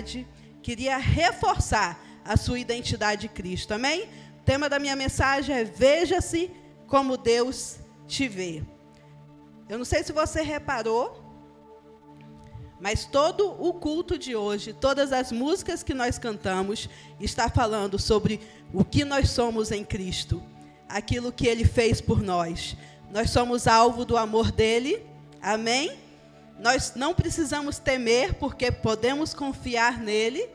identidade. Queria reforçar a sua identidade em Cristo. Amém? O tema da minha mensagem é Veja-se como Deus te vê. Eu não sei se você reparou, mas todo o culto de hoje, todas as músicas que nós cantamos, está falando sobre o que nós somos em Cristo, aquilo que Ele fez por nós. Nós somos alvo do amor dele, amém? Nós não precisamos temer, porque podemos confiar nele.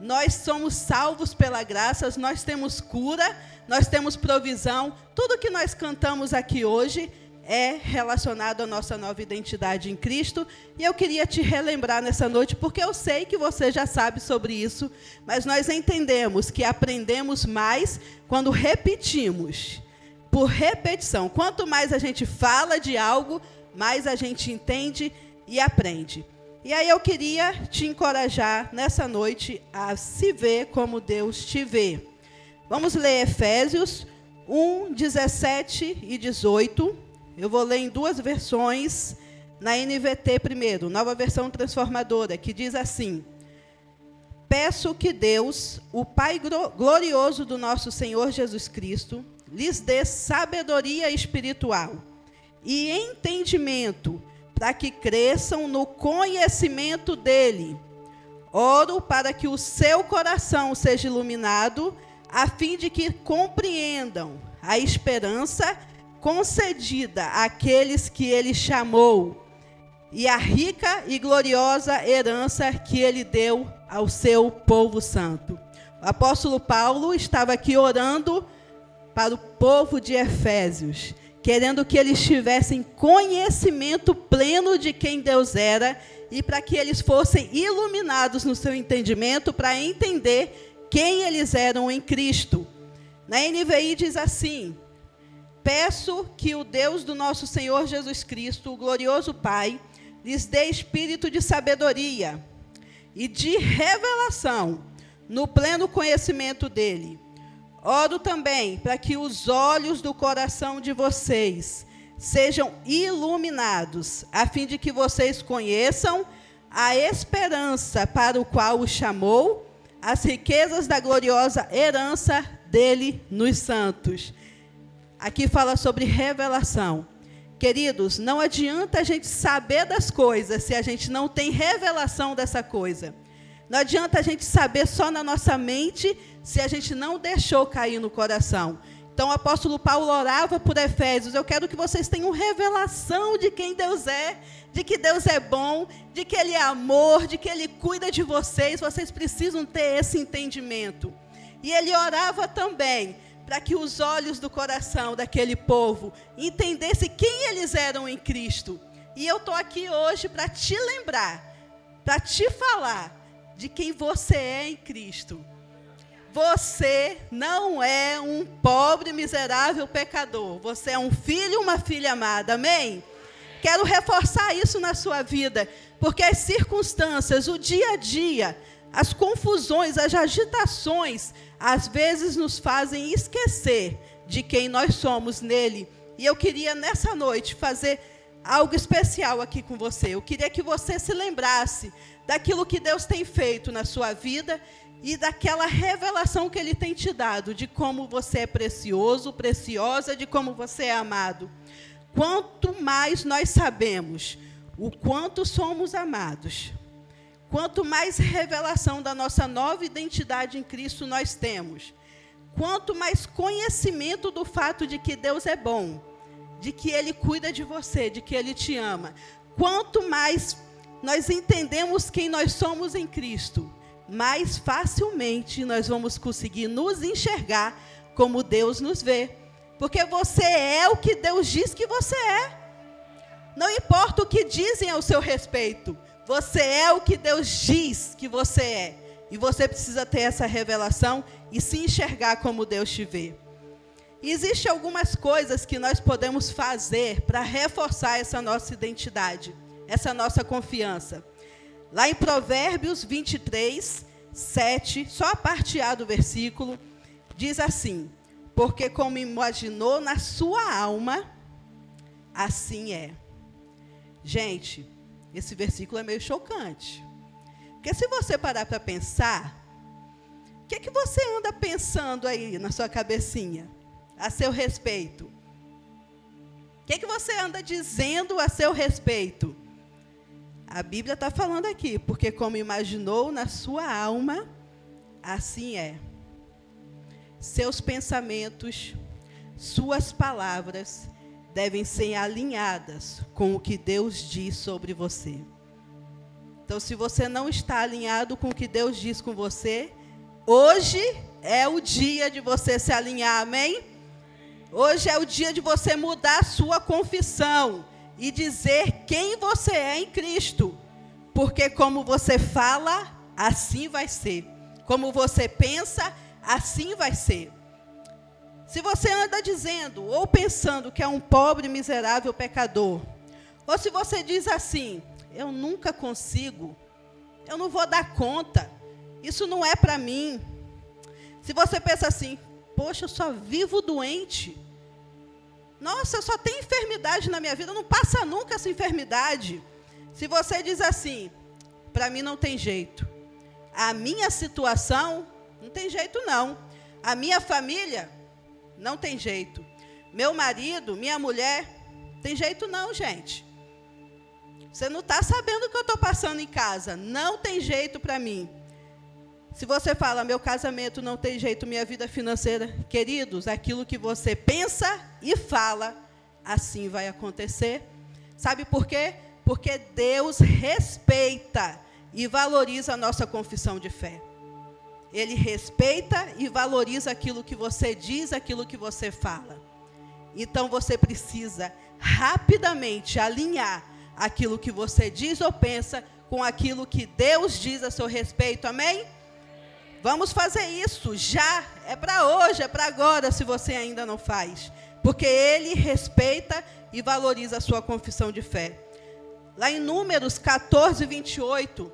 Nós somos salvos pela graça, nós temos cura, nós temos provisão. Tudo que nós cantamos aqui hoje é relacionado à nossa nova identidade em Cristo. E eu queria te relembrar nessa noite, porque eu sei que você já sabe sobre isso, mas nós entendemos que aprendemos mais quando repetimos. Por repetição. Quanto mais a gente fala de algo, mais a gente entende e aprende. E aí eu queria te encorajar nessa noite a se ver como Deus te vê. Vamos ler Efésios 1, 17 e 18. Eu vou ler em duas versões, na NVT primeiro, nova versão transformadora, que diz assim: Peço que Deus, o Pai glorioso do nosso Senhor Jesus Cristo, lhes dê sabedoria espiritual e entendimento, para que cresçam no conhecimento dele. Oro para que o seu coração seja iluminado, a fim de que compreendam a esperança concedida àqueles que ele chamou, e a rica e gloriosa herança que ele deu ao seu povo santo. O apóstolo Paulo estava aqui orando para o povo de Efésios, querendo que eles tivessem conhecimento pleno de quem Deus era e para que eles fossem iluminados no seu entendimento para entender quem eles eram em Cristo. Na NVI diz assim: Peço que o Deus do nosso Senhor Jesus Cristo, o glorioso Pai, lhes dê espírito de sabedoria e de revelação no pleno conhecimento dele. Oro também para que os olhos do coração de vocês sejam iluminados, a fim de que vocês conheçam a esperança para o qual o chamou, as riquezas da gloriosa herança dele nos santos Aqui fala sobre revelação. Queridos, não adianta a gente saber das coisas se a gente não tem revelação dessa coisa. Não adianta a gente saber só na nossa mente se a gente não deixou cair no coração. Então o apóstolo Paulo orava por Efésios. Eu quero que vocês tenham revelação de quem Deus é, de que Deus é bom, de que Ele é amor, de que Ele cuida de vocês. Vocês precisam ter esse entendimento. E ele orava também para que os olhos do coração daquele povo entendessem quem eles eram em Cristo. E eu estou aqui hoje para te lembrar, para te falar de quem você é em Cristo. Você não é um pobre, miserável pecador. Você é um filho, uma filha amada. Amém? Quero reforçar isso na sua vida, porque as circunstâncias, o dia a dia, as confusões, as agitações, às vezes nos fazem esquecer de quem nós somos nele. E eu queria nessa noite fazer algo especial aqui com você. Eu queria que você se lembrasse daquilo que Deus tem feito na sua vida e daquela revelação que ele tem te dado de como você é precioso, preciosa, de como você é amado. Quanto mais nós sabemos o quanto somos amados, Quanto mais revelação da nossa nova identidade em Cristo nós temos, quanto mais conhecimento do fato de que Deus é bom, de que Ele cuida de você, de que Ele te ama, quanto mais nós entendemos quem nós somos em Cristo, mais facilmente nós vamos conseguir nos enxergar como Deus nos vê. Porque você é o que Deus diz que você é. Não importa o que dizem ao seu respeito, você é o que Deus diz que você é. E você precisa ter essa revelação e se enxergar como Deus te vê. Existem algumas coisas que nós podemos fazer para reforçar essa nossa identidade, essa nossa confiança. Lá em Provérbios 23, 7, só a parte A do versículo, diz assim: Porque como imaginou na sua alma, assim é. Gente, esse versículo é meio chocante. Porque se você parar para pensar, o que, é que você anda pensando aí na sua cabecinha a seu respeito? O que, é que você anda dizendo a seu respeito? A Bíblia está falando aqui, porque como imaginou na sua alma, assim é. Seus pensamentos, suas palavras devem ser alinhadas com o que Deus diz sobre você. Então, se você não está alinhado com o que Deus diz com você, hoje é o dia de você se alinhar, amém? Hoje é o dia de você mudar a sua confissão e dizer quem você é em Cristo. Porque como você fala, assim vai ser. Como você pensa, assim vai ser. Se você anda dizendo ou pensando que é um pobre, miserável pecador, ou se você diz assim, eu nunca consigo, eu não vou dar conta, isso não é para mim. Se você pensa assim, poxa, eu só vivo doente. Nossa, só tenho enfermidade na minha vida, não passa nunca essa enfermidade. Se você diz assim, para mim não tem jeito. A minha situação não tem jeito não. A minha família não tem jeito. Meu marido, minha mulher, tem jeito não, gente. Você não está sabendo o que eu estou passando em casa. Não tem jeito para mim. Se você fala, meu casamento não tem jeito, minha vida financeira, queridos, aquilo que você pensa e fala, assim vai acontecer. Sabe por quê? Porque Deus respeita e valoriza a nossa confissão de fé. Ele respeita e valoriza aquilo que você diz, aquilo que você fala. Então você precisa rapidamente alinhar aquilo que você diz ou pensa com aquilo que Deus diz a seu respeito. Amém? Vamos fazer isso já. É para hoje, é para agora, se você ainda não faz. Porque Ele respeita e valoriza a sua confissão de fé. Lá em Números 14, 28,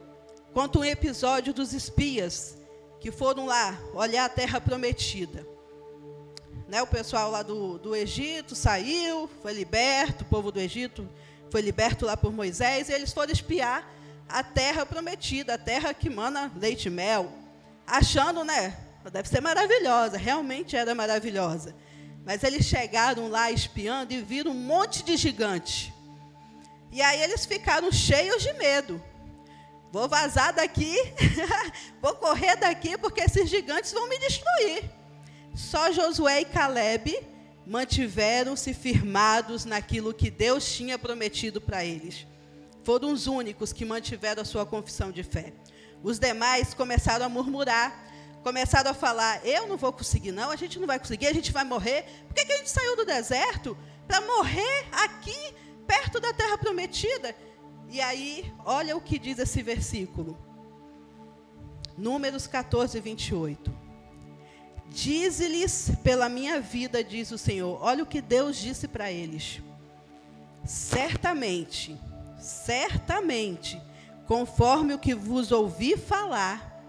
conta um episódio dos espias que foram lá olhar a terra prometida. Né, o pessoal lá do, do Egito saiu, foi liberto, o povo do Egito foi liberto lá por Moisés, e eles foram espiar a terra prometida, a terra que mana leite e mel, achando, né? Deve ser maravilhosa, realmente era maravilhosa. Mas eles chegaram lá espiando e viram um monte de gigante. E aí eles ficaram cheios de medo. Vou vazar daqui, vou correr daqui, porque esses gigantes vão me destruir. Só Josué e Caleb mantiveram-se firmados naquilo que Deus tinha prometido para eles. Foram os únicos que mantiveram a sua confissão de fé. Os demais começaram a murmurar, começaram a falar: Eu não vou conseguir, não, a gente não vai conseguir, a gente vai morrer. Por que, que a gente saiu do deserto? Para morrer aqui, perto da terra prometida. E aí, olha o que diz esse versículo. Números 14, 28. Dize-lhes pela minha vida, diz o Senhor. Olha o que Deus disse para eles. Certamente, certamente, conforme o que vos ouvi falar,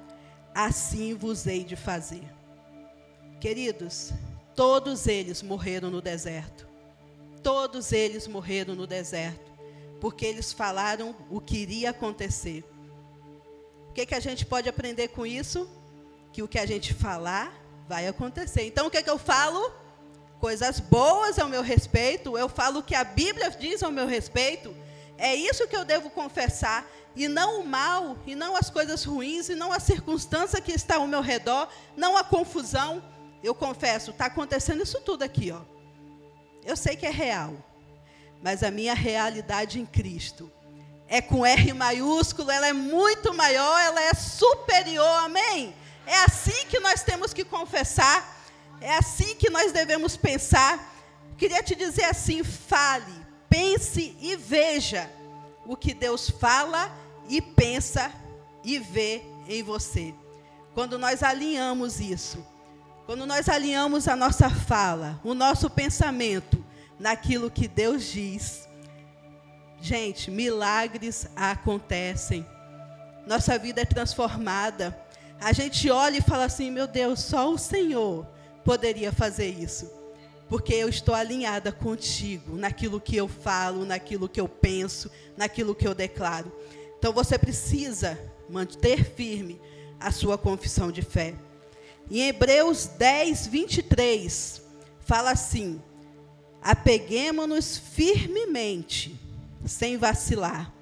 assim vos hei de fazer. Queridos, todos eles morreram no deserto. Todos eles morreram no deserto, porque eles falaram o que iria acontecer. O que, que a gente pode aprender com isso? Que o que a gente falar vai acontecer. Então o que, que eu falo? Coisas boas ao meu respeito, eu falo o que a Bíblia diz ao meu respeito. É isso que eu devo confessar, e não o mal, e não as coisas ruins, e não a circunstância que está ao meu redor, não a confusão. Eu confesso, está acontecendo isso tudo aqui, ó. Eu sei que é real, mas a minha realidade em Cristo é com R maiúsculo, ela é muito maior, ela é superior, amém? É assim que nós temos que confessar, é assim que nós devemos pensar. Queria te dizer assim: fale, pense e veja o que Deus fala e pensa e vê em você. Quando nós alinhamos isso, quando nós alinhamos a nossa fala, o nosso pensamento naquilo que Deus diz, gente, milagres acontecem. Nossa vida é transformada a gente olha e fala assim: meu Deus, só o Senhor poderia fazer isso. porque eu estou alinhada contigo naquilo que eu falo, naquilo que eu penso, naquilo que eu declaro. Então você precisa manter firme a sua confissão de fé. Em Hebreus 10, 23, fala assim: apeguemos-nos firmemente, sem vacilar,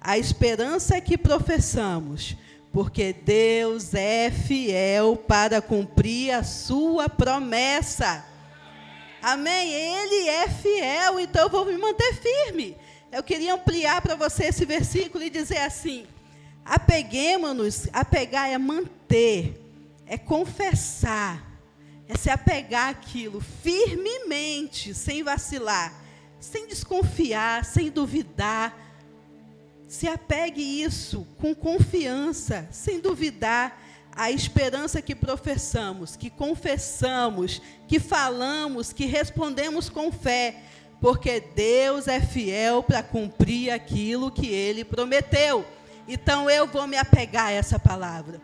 a esperança que professamos, porque Deus é fiel para cumprir a sua promessa. Amém? Ele é fiel, então eu vou me manter firme. Eu queria ampliar para você esse versículo e dizer assim: apeguemos-nos, apegar é manter, é confessar, é se apegar àquilo firmemente, sem vacilar, sem desconfiar, sem duvidar. Se apegue isso com confiança, sem duvidar a esperança que professamos, que confessamos, que falamos, que respondemos com fé, porque Deus é fiel para cumprir aquilo que ele prometeu. Então eu vou me apegar a essa palavra.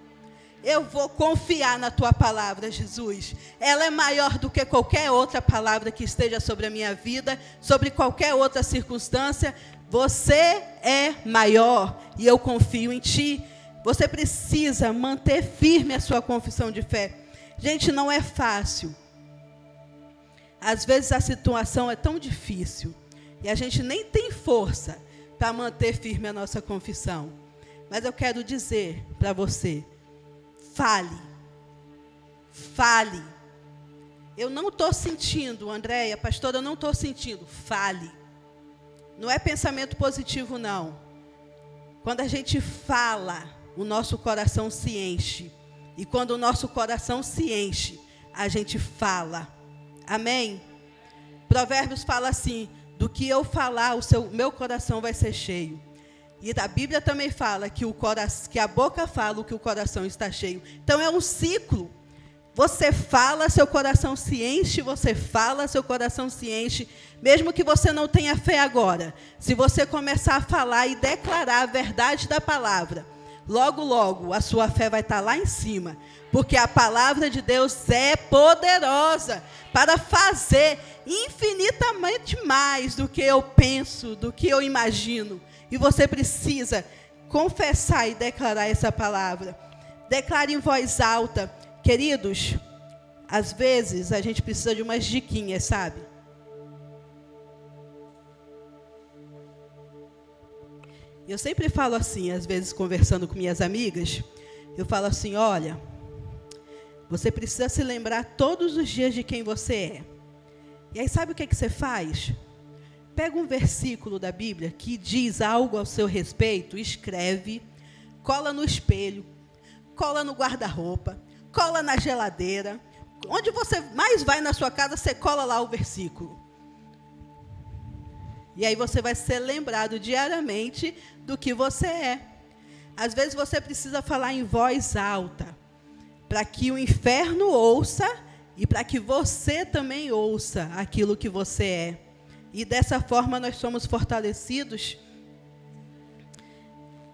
Eu vou confiar na tua palavra, Jesus. Ela é maior do que qualquer outra palavra que esteja sobre a minha vida, sobre qualquer outra circunstância. Você é maior e eu confio em ti. Você precisa manter firme a sua confissão de fé. Gente, não é fácil. Às vezes a situação é tão difícil e a gente nem tem força para manter firme a nossa confissão. Mas eu quero dizer para você: fale. Fale. Eu não estou sentindo, Andréia, pastora, eu não estou sentindo. Fale. Não é pensamento positivo, não. Quando a gente fala, o nosso coração se enche. E quando o nosso coração se enche, a gente fala. Amém? Provérbios fala assim: do que eu falar, o seu, meu coração vai ser cheio. E a Bíblia também fala que, o coração, que a boca fala o que o coração está cheio. Então é um ciclo. Você fala, seu coração se enche, você fala, seu coração se enche, mesmo que você não tenha fé agora. Se você começar a falar e declarar a verdade da palavra, logo, logo a sua fé vai estar lá em cima, porque a palavra de Deus é poderosa para fazer infinitamente mais do que eu penso, do que eu imagino. E você precisa confessar e declarar essa palavra. Declare em voz alta. Queridos, às vezes a gente precisa de umas diquinhas, sabe? Eu sempre falo assim, às vezes conversando com minhas amigas, eu falo assim: olha, você precisa se lembrar todos os dias de quem você é. E aí, sabe o que, é que você faz? Pega um versículo da Bíblia que diz algo ao seu respeito, escreve, cola no espelho, cola no guarda-roupa, cola na geladeira. Onde você mais vai na sua casa, você cola lá o versículo. E aí você vai ser lembrado diariamente do que você é. Às vezes você precisa falar em voz alta, para que o inferno ouça e para que você também ouça aquilo que você é. E dessa forma nós somos fortalecidos.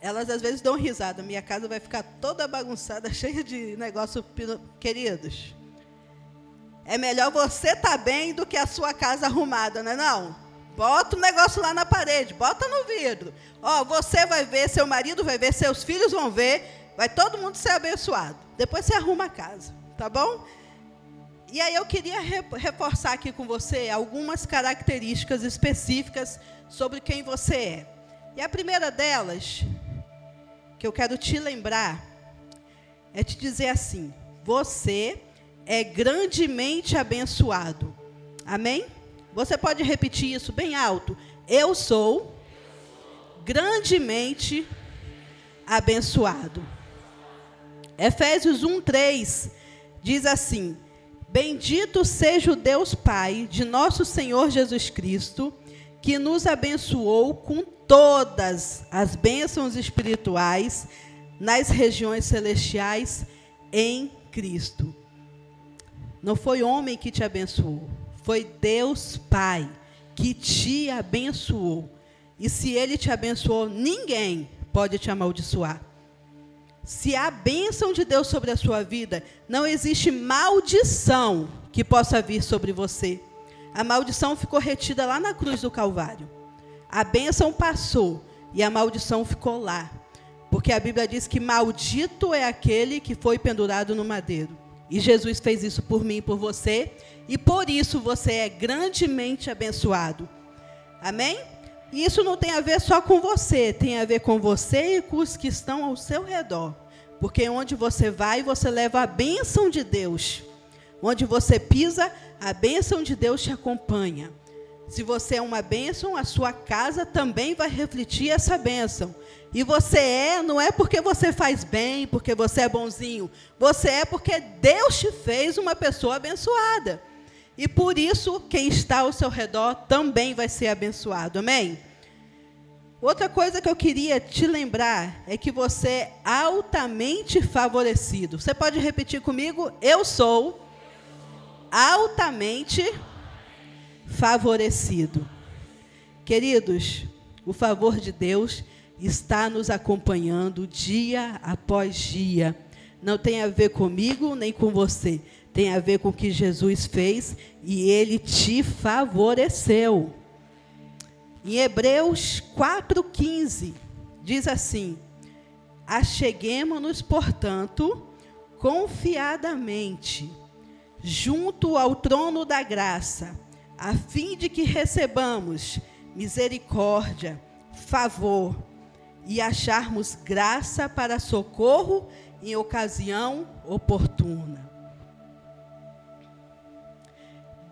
Elas às vezes dão risada. Minha casa vai ficar toda bagunçada, cheia de negócio, queridos. É melhor você estar tá bem do que a sua casa arrumada, não é não? Bota o negócio lá na parede, bota no vidro. Ó, você vai ver, seu marido vai ver, seus filhos vão ver, vai todo mundo ser abençoado. Depois você arruma a casa, tá bom? E aí eu queria reforçar aqui com você algumas características específicas sobre quem você é. E a primeira delas, que eu quero te lembrar, é te dizer assim: você é grandemente abençoado. Amém? Você pode repetir isso bem alto. Eu sou grandemente abençoado. Efésios 1:3 diz assim: Bendito seja o Deus Pai de nosso Senhor Jesus Cristo, que nos abençoou com todas as bênçãos espirituais nas regiões celestiais em Cristo. Não foi homem que te abençoou, foi Deus Pai que te abençoou. E se ele te abençoou, ninguém pode te amaldiçoar. Se há bênção de Deus sobre a sua vida, não existe maldição que possa vir sobre você. A maldição ficou retida lá na cruz do Calvário. A bênção passou e a maldição ficou lá. Porque a Bíblia diz que maldito é aquele que foi pendurado no madeiro. E Jesus fez isso por mim e por você, e por isso você é grandemente abençoado. Amém? E isso não tem a ver só com você, tem a ver com você e com os que estão ao seu redor. Porque onde você vai, você leva a bênção de Deus. Onde você pisa, a bênção de Deus te acompanha. Se você é uma bênção, a sua casa também vai refletir essa bênção. E você é, não é porque você faz bem, porque você é bonzinho. Você é porque Deus te fez uma pessoa abençoada. E por isso, quem está ao seu redor também vai ser abençoado. Amém? Outra coisa que eu queria te lembrar é que você é altamente favorecido. Você pode repetir comigo? Eu sou altamente favorecido. Queridos, o favor de Deus está nos acompanhando dia após dia. Não tem a ver comigo nem com você. Tem a ver com o que Jesus fez e ele te favoreceu. Em Hebreus 4,15, diz assim: Acheguemos-nos, portanto, confiadamente, junto ao trono da graça, a fim de que recebamos misericórdia, favor e acharmos graça para socorro em ocasião oportuna.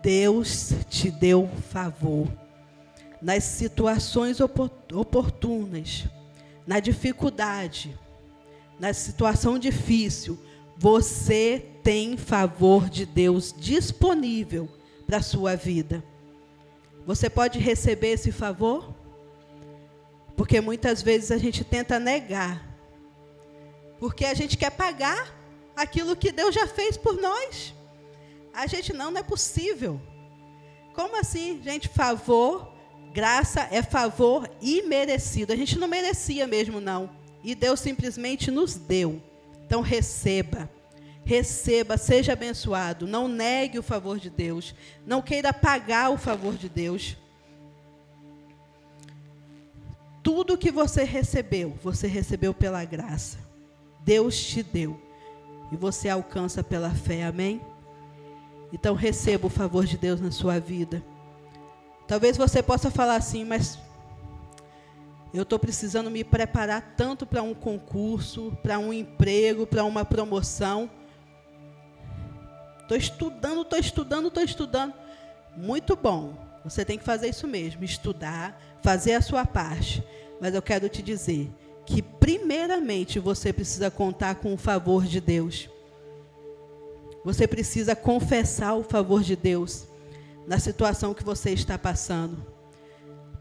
Deus te deu favor nas situações oportunas, na dificuldade, na situação difícil, você tem favor de Deus disponível para a sua vida. Você pode receber esse favor? Porque muitas vezes a gente tenta negar. Porque a gente quer pagar aquilo que Deus já fez por nós. A gente não, não é possível. Como assim, gente? Favor, graça é favor imerecido. A gente não merecia mesmo, não. E Deus simplesmente nos deu. Então receba. Receba, seja abençoado. Não negue o favor de Deus. Não queira pagar o favor de Deus. Tudo que você recebeu, você recebeu pela graça. Deus te deu. E você alcança pela fé, amém? Então receba o favor de Deus na sua vida. Talvez você possa falar assim, mas eu estou precisando me preparar tanto para um concurso, para um emprego, para uma promoção. Estou estudando, estou estudando, estou estudando. Muito bom. Você tem que fazer isso mesmo, estudar, fazer a sua parte. Mas eu quero te dizer que, primeiramente, você precisa contar com o favor de Deus. Você precisa confessar o favor de Deus na situação que você está passando.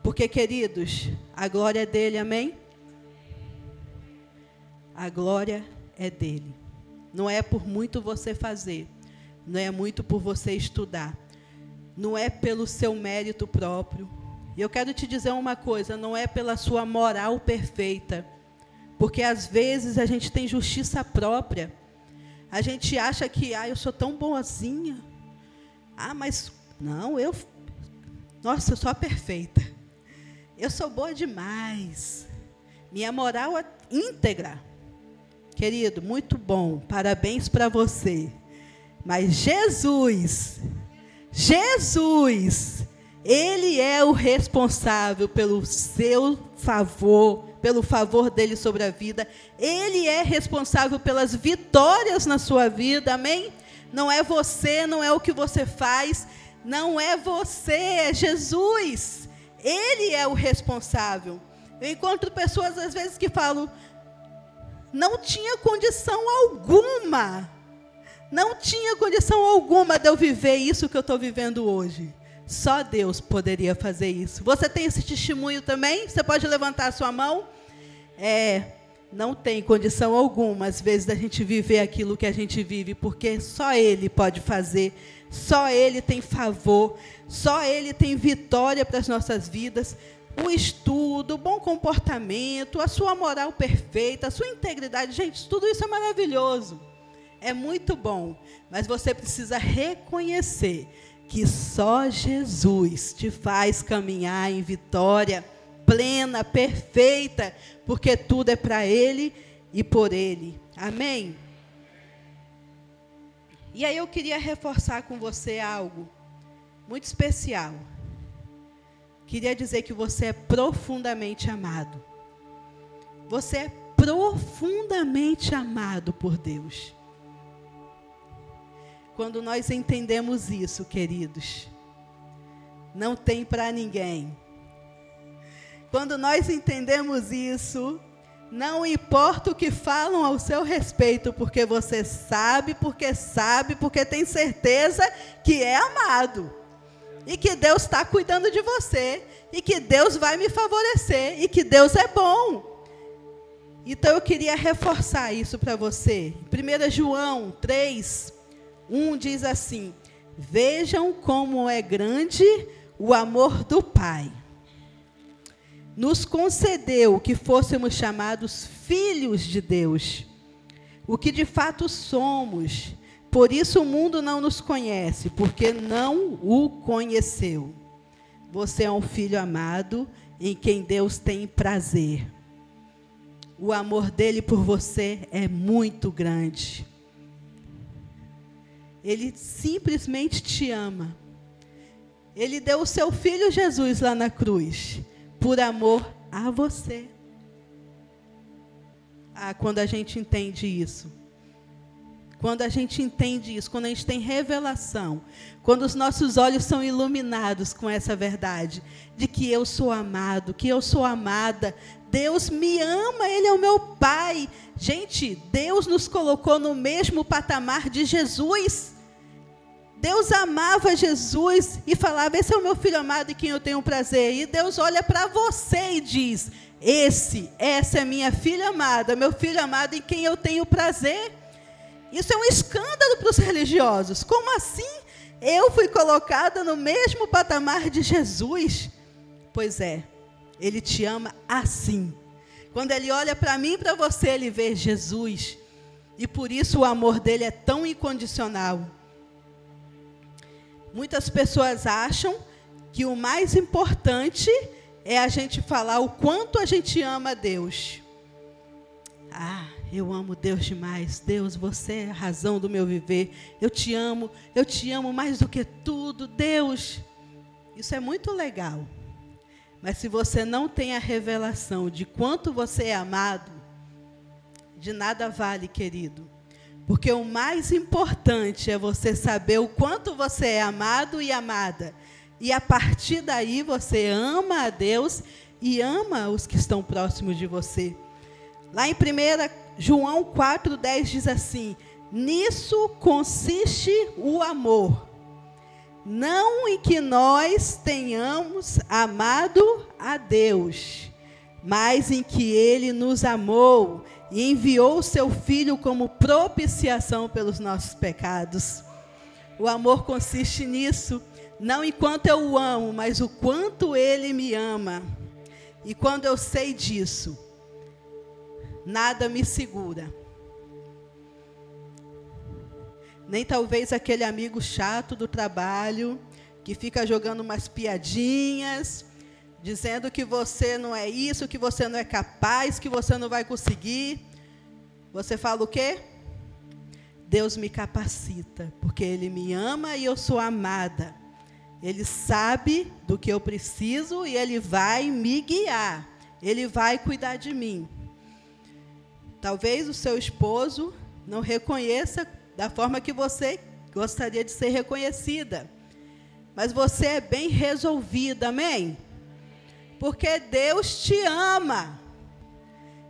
Porque, queridos, a glória é dele, amém? A glória é dele. Não é por muito você fazer, não é muito por você estudar, não é pelo seu mérito próprio. E eu quero te dizer uma coisa: não é pela sua moral perfeita, porque às vezes a gente tem justiça própria. A gente acha que, ah, eu sou tão boazinha. Ah, mas não, eu. Nossa, eu sou a perfeita. Eu sou boa demais. Minha moral é íntegra. Querido, muito bom. Parabéns para você. Mas Jesus, Jesus, Ele é o responsável pelo seu favor, pelo favor dele sobre a vida. Ele é responsável pelas vitórias na sua vida, amém? Não é você, não é o que você faz, não é você, é Jesus. Ele é o responsável. Eu encontro pessoas às vezes que falam: não tinha condição alguma não tinha condição alguma de eu viver isso que eu estou vivendo hoje. Só Deus poderia fazer isso. Você tem esse testemunho também? Você pode levantar a sua mão? É, não tem condição alguma, às vezes, da gente viver aquilo que a gente vive, porque só Ele pode fazer, só Ele tem favor, só Ele tem vitória para as nossas vidas. O estudo, o bom comportamento, a sua moral perfeita, a sua integridade, gente, tudo isso é maravilhoso é muito bom, mas você precisa reconhecer que só Jesus te faz caminhar em vitória plena, perfeita, porque tudo é para Ele e por Ele. Amém? E aí eu queria reforçar com você algo muito especial. Queria dizer que você é profundamente amado. Você é profundamente amado por Deus. Quando nós entendemos isso, queridos, não tem para ninguém. Quando nós entendemos isso, não importa o que falam ao seu respeito, porque você sabe, porque sabe, porque tem certeza que é amado. E que Deus está cuidando de você. E que Deus vai me favorecer. E que Deus é bom. Então eu queria reforçar isso para você. 1 João 3, 1 diz assim: Vejam como é grande o amor do Pai. Nos concedeu que fôssemos chamados filhos de Deus, o que de fato somos. Por isso o mundo não nos conhece, porque não o conheceu. Você é um filho amado em quem Deus tem prazer. O amor dele por você é muito grande. Ele simplesmente te ama. Ele deu o seu filho Jesus lá na cruz, por amor a você. Ah, quando a gente entende isso. Quando a gente entende isso, quando a gente tem revelação, quando os nossos olhos são iluminados com essa verdade, de que eu sou amado, que eu sou amada, Deus me ama, Ele é o meu Pai. Gente, Deus nos colocou no mesmo patamar de Jesus. Deus amava Jesus e falava: Esse é o meu filho amado em quem eu tenho prazer. E Deus olha para você e diz: Esse, essa é minha filha amada, meu filho amado em quem eu tenho prazer. Isso é um escândalo para os religiosos. Como assim? Eu fui colocada no mesmo patamar de Jesus? Pois é, Ele te ama assim. Quando Ele olha para mim e para você, Ele vê Jesus. E por isso o amor dele é tão incondicional. Muitas pessoas acham que o mais importante é a gente falar o quanto a gente ama Deus. Ah, eu amo Deus demais. Deus, você é a razão do meu viver. Eu te amo, eu te amo mais do que tudo. Deus, isso é muito legal. Mas se você não tem a revelação de quanto você é amado, de nada vale, querido. Porque o mais importante é você saber o quanto você é amado e amada. E a partir daí você ama a Deus e ama os que estão próximos de você. Lá em 1 João 4,10 diz assim: Nisso consiste o amor. Não em que nós tenhamos amado a Deus, mas em que Ele nos amou e enviou o seu Filho como propiciação pelos nossos pecados. O amor consiste nisso, não enquanto eu o amo, mas o quanto Ele me ama. E quando eu sei disso, nada me segura. Nem talvez aquele amigo chato do trabalho, que fica jogando umas piadinhas, dizendo que você não é isso, que você não é capaz, que você não vai conseguir. Você fala o quê? Deus me capacita, porque Ele me ama e eu sou amada. Ele sabe do que eu preciso e Ele vai me guiar. Ele vai cuidar de mim. Talvez o seu esposo não reconheça da forma que você gostaria de ser reconhecida. Mas você é bem resolvida, amém? Porque Deus te ama.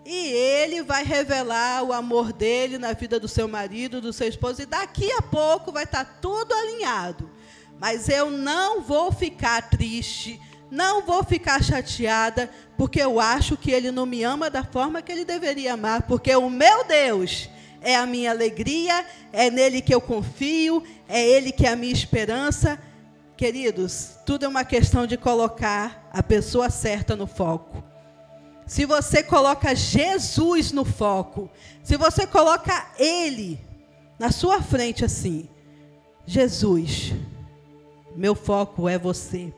E Ele vai revelar o amor dele na vida do seu marido, do seu esposo. E daqui a pouco vai estar tudo alinhado. Mas eu não vou ficar triste, não vou ficar chateada, porque eu acho que ele não me ama da forma que ele deveria amar, porque o meu Deus é a minha alegria, é nele que eu confio, é ele que é a minha esperança. Queridos, tudo é uma questão de colocar a pessoa certa no foco. Se você coloca Jesus no foco, se você coloca Ele na sua frente assim, Jesus, meu foco é você.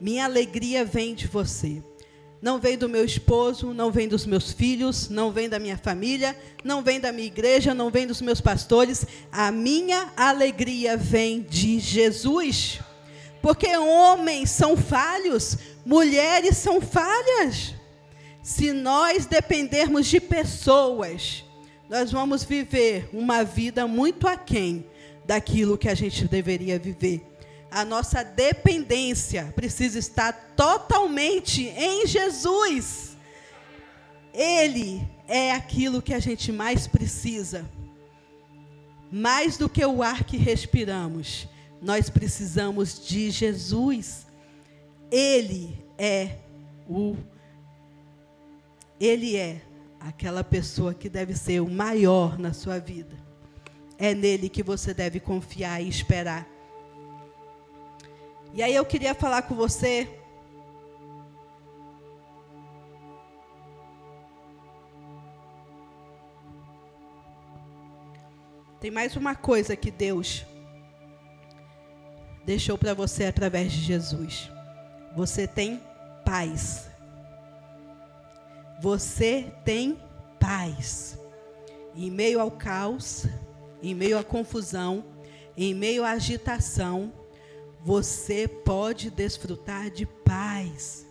Minha alegria vem de você. Não vem do meu esposo, não vem dos meus filhos, não vem da minha família, não vem da minha igreja, não vem dos meus pastores. A minha alegria vem de Jesus. Porque homens são falhos, mulheres são falhas. Se nós dependermos de pessoas, nós vamos viver uma vida muito aquém daquilo que a gente deveria viver. A nossa dependência precisa estar totalmente em Jesus. Ele é aquilo que a gente mais precisa. Mais do que o ar que respiramos, nós precisamos de Jesus. Ele é o ele é aquela pessoa que deve ser o maior na sua vida. É nele que você deve confiar e esperar. E aí eu queria falar com você. Tem mais uma coisa que Deus deixou para você através de Jesus. Você tem paz. Você tem paz. Em meio ao caos, em meio à confusão, em meio à agitação, você pode desfrutar de paz.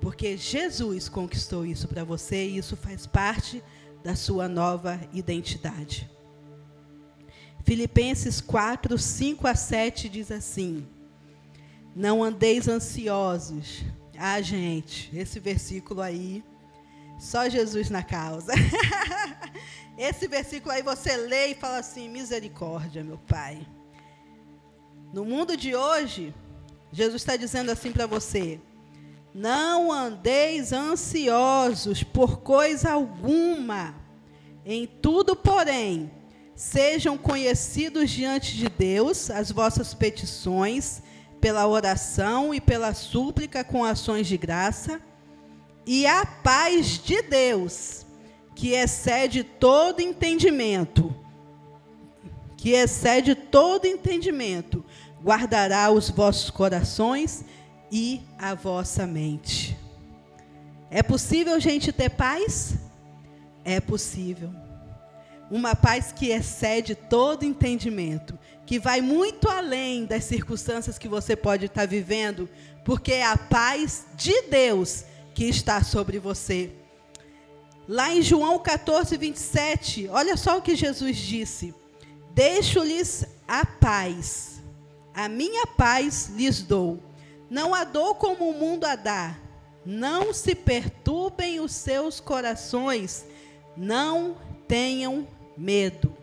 Porque Jesus conquistou isso para você e isso faz parte da sua nova identidade. Filipenses 4, 5 a 7 diz assim: Não andeis ansiosos. Ah, gente, esse versículo aí, só Jesus na causa. esse versículo aí você lê e fala assim: misericórdia, meu Pai. No mundo de hoje, Jesus está dizendo assim para você: não andeis ansiosos por coisa alguma, em tudo, porém, sejam conhecidos diante de Deus as vossas petições, pela oração e pela súplica com ações de graça, e a paz de Deus, que excede todo entendimento, que excede todo entendimento, guardará os vossos corações e a vossa mente. É possível, gente, ter paz? É possível. Uma paz que excede todo entendimento, que vai muito além das circunstâncias que você pode estar vivendo, porque é a paz de Deus que está sobre você. Lá em João 14, 27, olha só o que Jesus disse: Deixo-lhes a paz a minha paz lhes dou. Não a dou como o mundo a dá. Não se perturbem os seus corações. Não tenham medo.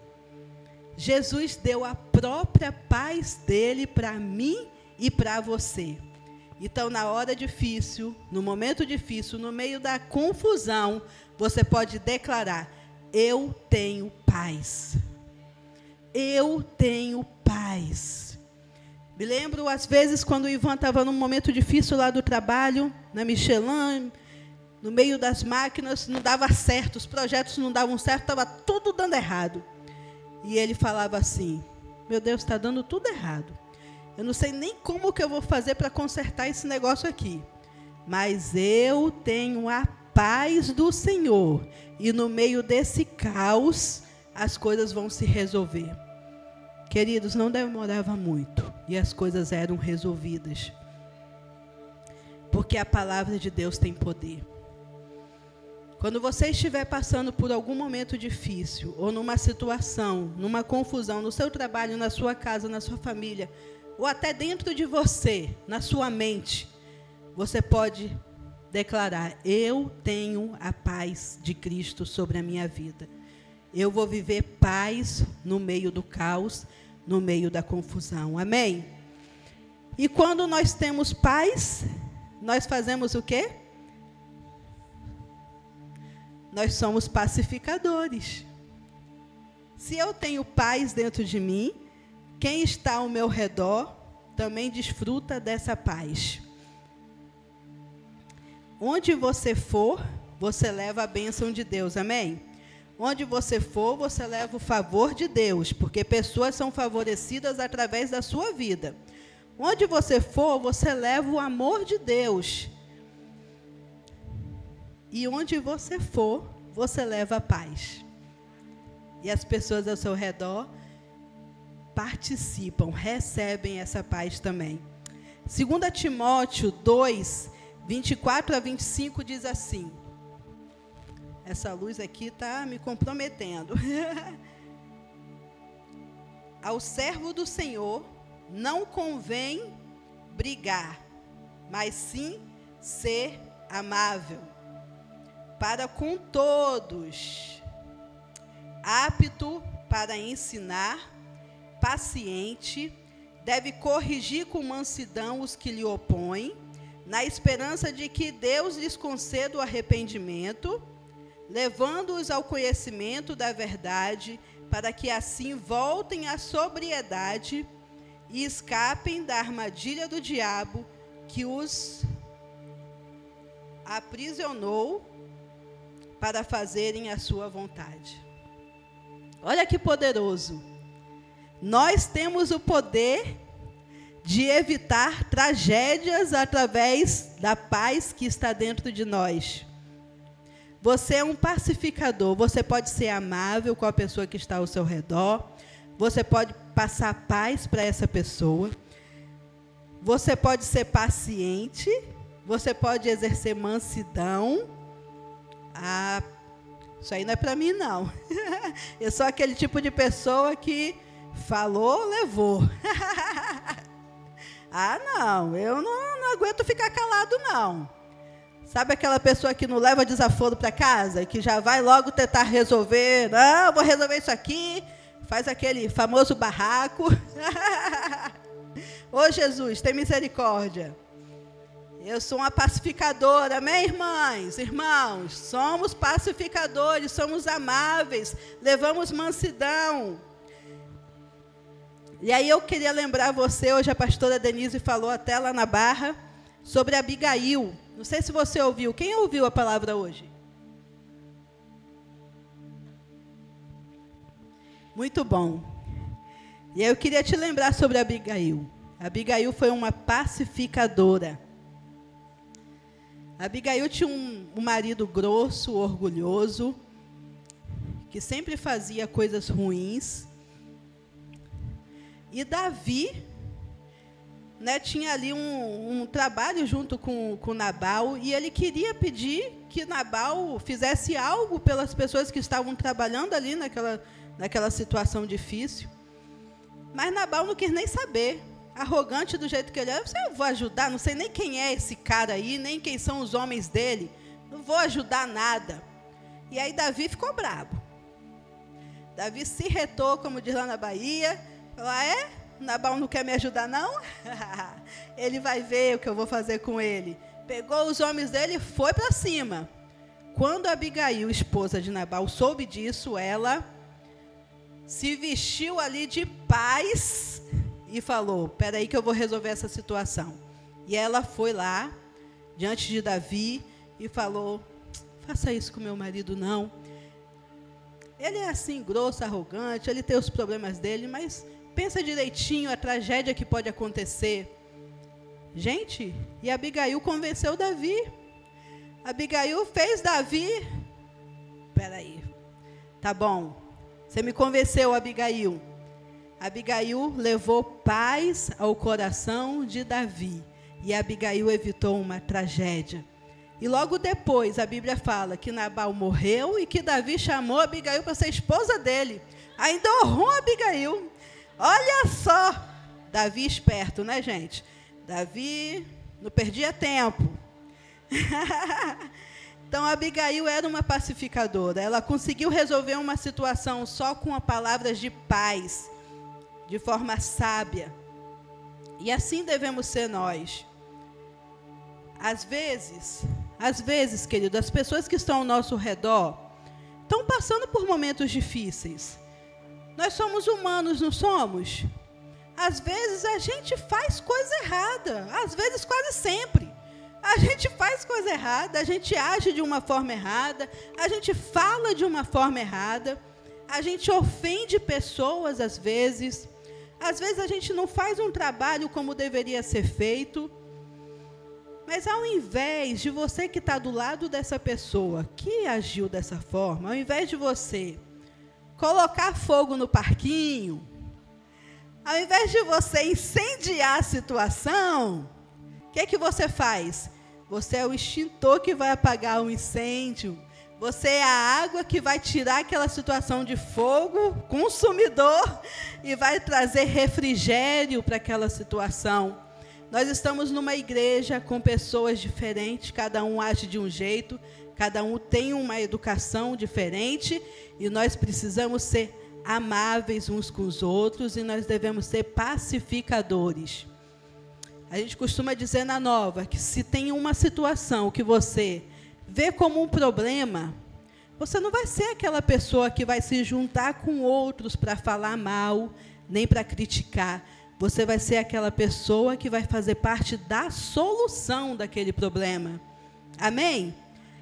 Jesus deu a própria paz dele para mim e para você. Então, na hora difícil, no momento difícil, no meio da confusão, você pode declarar: Eu tenho paz. Eu tenho paz. Me lembro, às vezes, quando o Ivan estava num momento difícil lá do trabalho, na Michelin, no meio das máquinas, não dava certo, os projetos não davam certo, estava tudo dando errado. E ele falava assim: Meu Deus, está dando tudo errado. Eu não sei nem como que eu vou fazer para consertar esse negócio aqui. Mas eu tenho a paz do Senhor. E no meio desse caos, as coisas vão se resolver. Queridos, não demorava muito e as coisas eram resolvidas. Porque a palavra de Deus tem poder. Quando você estiver passando por algum momento difícil, ou numa situação, numa confusão, no seu trabalho, na sua casa, na sua família, ou até dentro de você, na sua mente, você pode declarar: Eu tenho a paz de Cristo sobre a minha vida. Eu vou viver paz no meio do caos, no meio da confusão. Amém? E quando nós temos paz, nós fazemos o quê? Nós somos pacificadores. Se eu tenho paz dentro de mim, quem está ao meu redor também desfruta dessa paz. Onde você for, você leva a bênção de Deus. Amém? Onde você for, você leva o favor de Deus, porque pessoas são favorecidas através da sua vida. Onde você for, você leva o amor de Deus. E onde você for, você leva a paz. E as pessoas ao seu redor participam, recebem essa paz também. 2 Timóteo 2, 24 a 25 diz assim: essa luz aqui está me comprometendo. Ao servo do Senhor não convém brigar, mas sim ser amável para com todos, apto para ensinar, paciente, deve corrigir com mansidão os que lhe opõem, na esperança de que Deus lhes conceda o arrependimento levando-os ao conhecimento da verdade, para que assim voltem à sobriedade e escapem da armadilha do diabo que os aprisionou para fazerem a sua vontade. Olha que poderoso. Nós temos o poder de evitar tragédias através da paz que está dentro de nós. Você é um pacificador. Você pode ser amável com a pessoa que está ao seu redor. Você pode passar paz para essa pessoa. Você pode ser paciente. Você pode exercer mansidão. Ah, isso aí não é para mim, não. Eu sou aquele tipo de pessoa que falou, levou. ah, não. Eu não, não aguento ficar calado, não. Sabe aquela pessoa que não leva desaforo para casa, que já vai logo tentar resolver, não, vou resolver isso aqui, faz aquele famoso barraco. Ô Jesus, tem misericórdia. Eu sou uma pacificadora, amém, irmãs? Irmãos, somos pacificadores, somos amáveis, levamos mansidão. E aí eu queria lembrar você, hoje a pastora Denise falou até lá na barra, sobre Abigail. Não sei se você ouviu. Quem ouviu a palavra hoje? Muito bom. E eu queria te lembrar sobre Abigail. Abigail foi uma pacificadora. Abigail tinha um, um marido grosso, orgulhoso, que sempre fazia coisas ruins. E Davi né, tinha ali um, um, trabalho junto com, com Nabal e ele queria pedir que Nabal fizesse algo pelas pessoas que estavam trabalhando ali naquela, naquela situação difícil. Mas Nabal não quis nem saber. Arrogante do jeito que ele era, eu vou ajudar, não sei nem quem é esse cara aí, nem quem são os homens dele. Não vou ajudar nada. E aí Davi ficou bravo. Davi se retou, como diz lá na Bahia. Falou, ah, é? Nabal não quer me ajudar, não? ele vai ver o que eu vou fazer com ele. Pegou os homens dele e foi para cima. Quando Abigail, esposa de Nabal, soube disso, ela se vestiu ali de paz e falou: Peraí, que eu vou resolver essa situação. E ela foi lá, diante de Davi, e falou: Faça isso com meu marido, não. Ele é assim, grosso, arrogante, ele tem os problemas dele, mas Pensa direitinho a tragédia que pode acontecer. Gente, e Abigail convenceu Davi. Abigail fez Davi. Peraí. Tá bom. Você me convenceu, Abigail. Abigail levou paz ao coração de Davi. E Abigail evitou uma tragédia. E logo depois a Bíblia fala que Nabal morreu e que Davi chamou Abigail para ser esposa dele. Ainda honrou Abigail. Olha só, Davi esperto, né, gente? Davi não perdia tempo. então, Abigail era uma pacificadora. Ela conseguiu resolver uma situação só com palavras de paz, de forma sábia. E assim devemos ser nós. Às vezes, às vezes, querido, as pessoas que estão ao nosso redor estão passando por momentos difíceis. Nós somos humanos, não somos? Às vezes a gente faz coisa errada, às vezes quase sempre. A gente faz coisa errada, a gente age de uma forma errada, a gente fala de uma forma errada, a gente ofende pessoas às vezes, Às vezes a gente não faz um trabalho como deveria ser feito. Mas ao invés de você que está do lado dessa pessoa que agiu dessa forma, ao invés de você colocar fogo no parquinho, ao invés de você incendiar a situação, o que, é que você faz? Você é o extintor que vai apagar o incêndio. Você é a água que vai tirar aquela situação de fogo consumidor e vai trazer refrigério para aquela situação. Nós estamos numa igreja com pessoas diferentes, cada um age de um jeito, cada um tem uma educação diferente e nós precisamos ser amáveis uns com os outros e nós devemos ser pacificadores. A gente costuma dizer na nova que se tem uma situação que você vê como um problema, você não vai ser aquela pessoa que vai se juntar com outros para falar mal, nem para criticar você vai ser aquela pessoa que vai fazer parte da solução daquele problema. Amém?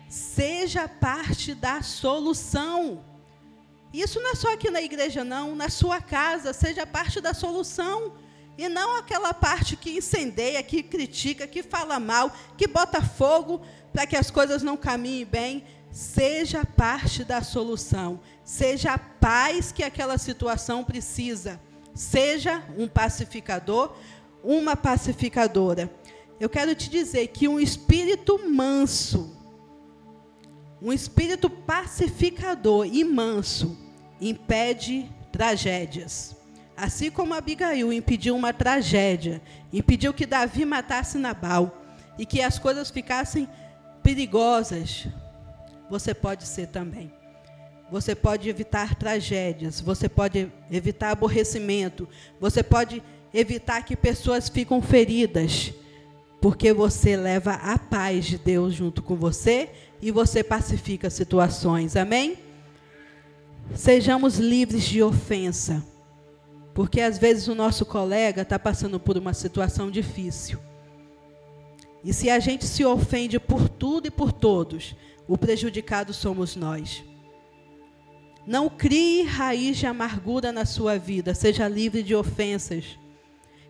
Seja parte da solução. Isso não é só aqui na igreja, não. Na sua casa, seja parte da solução. E não aquela parte que incendeia, que critica, que fala mal, que bota fogo para que as coisas não caminhem bem. Seja parte da solução. Seja a paz que aquela situação precisa. Seja um pacificador, uma pacificadora. Eu quero te dizer que um espírito manso, um espírito pacificador e manso, impede tragédias. Assim como Abigail impediu uma tragédia, impediu que Davi matasse Nabal e que as coisas ficassem perigosas, você pode ser também. Você pode evitar tragédias, você pode evitar aborrecimento, você pode evitar que pessoas ficam feridas, porque você leva a paz de Deus junto com você e você pacifica situações. Amém? Sejamos livres de ofensa, porque às vezes o nosso colega está passando por uma situação difícil. E se a gente se ofende por tudo e por todos, o prejudicado somos nós. Não crie raiz de amargura na sua vida. Seja livre de ofensas.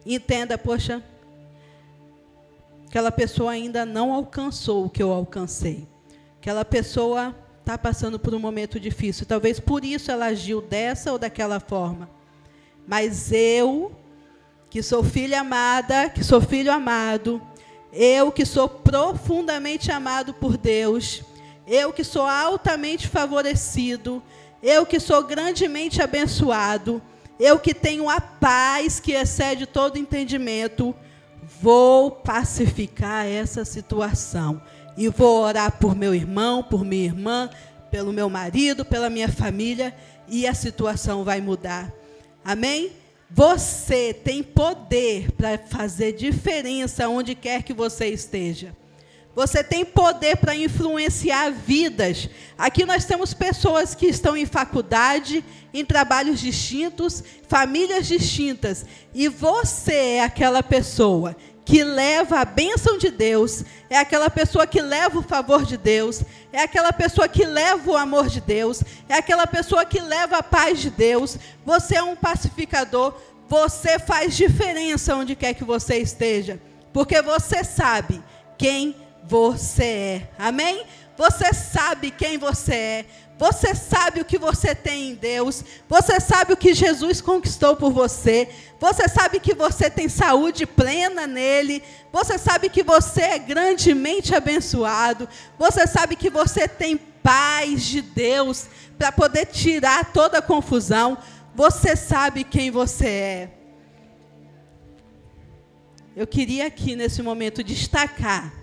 Entenda, poxa, aquela pessoa ainda não alcançou o que eu alcancei. Aquela pessoa está passando por um momento difícil. Talvez por isso ela agiu dessa ou daquela forma. Mas eu, que sou filha amada, que sou filho amado, eu que sou profundamente amado por Deus, eu que sou altamente favorecido, eu que sou grandemente abençoado, eu que tenho a paz que excede todo entendimento, vou pacificar essa situação. E vou orar por meu irmão, por minha irmã, pelo meu marido, pela minha família, e a situação vai mudar. Amém? Você tem poder para fazer diferença onde quer que você esteja. Você tem poder para influenciar vidas. Aqui nós temos pessoas que estão em faculdade, em trabalhos distintos, famílias distintas. E você é aquela pessoa que leva a bênção de Deus, é aquela pessoa que leva o favor de Deus, é aquela pessoa que leva o amor de Deus, é aquela pessoa que leva a paz de Deus. Você é um pacificador, você faz diferença onde quer que você esteja, porque você sabe quem você é. Amém? Você sabe quem você é. Você sabe o que você tem em Deus. Você sabe o que Jesus conquistou por você. Você sabe que você tem saúde plena nele. Você sabe que você é grandemente abençoado. Você sabe que você tem paz de Deus para poder tirar toda a confusão. Você sabe quem você é. Eu queria aqui nesse momento destacar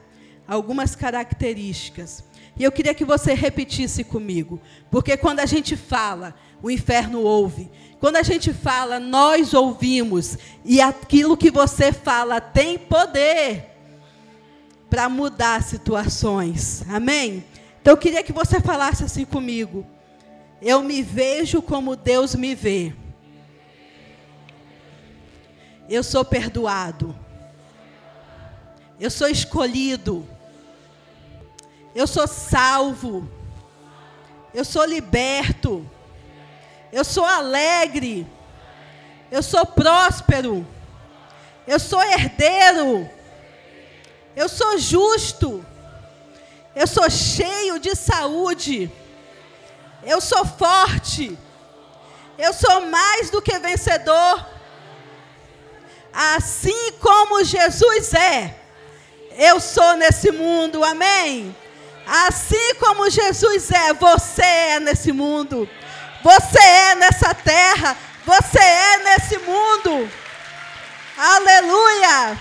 algumas características. E eu queria que você repetisse comigo, porque quando a gente fala, o inferno ouve. Quando a gente fala, nós ouvimos, e aquilo que você fala tem poder para mudar situações. Amém? Então eu queria que você falasse assim comigo. Eu me vejo como Deus me vê. Eu sou perdoado. Eu sou escolhido. Eu sou salvo. Eu sou liberto. Eu sou alegre. Eu sou próspero. Eu sou herdeiro. Eu sou justo. Eu sou cheio de saúde. Eu sou forte. Eu sou mais do que vencedor. Assim como Jesus é, eu sou nesse mundo. Amém? Assim como Jesus é, você é nesse mundo. Você é nessa terra. Você é nesse mundo. Aleluia!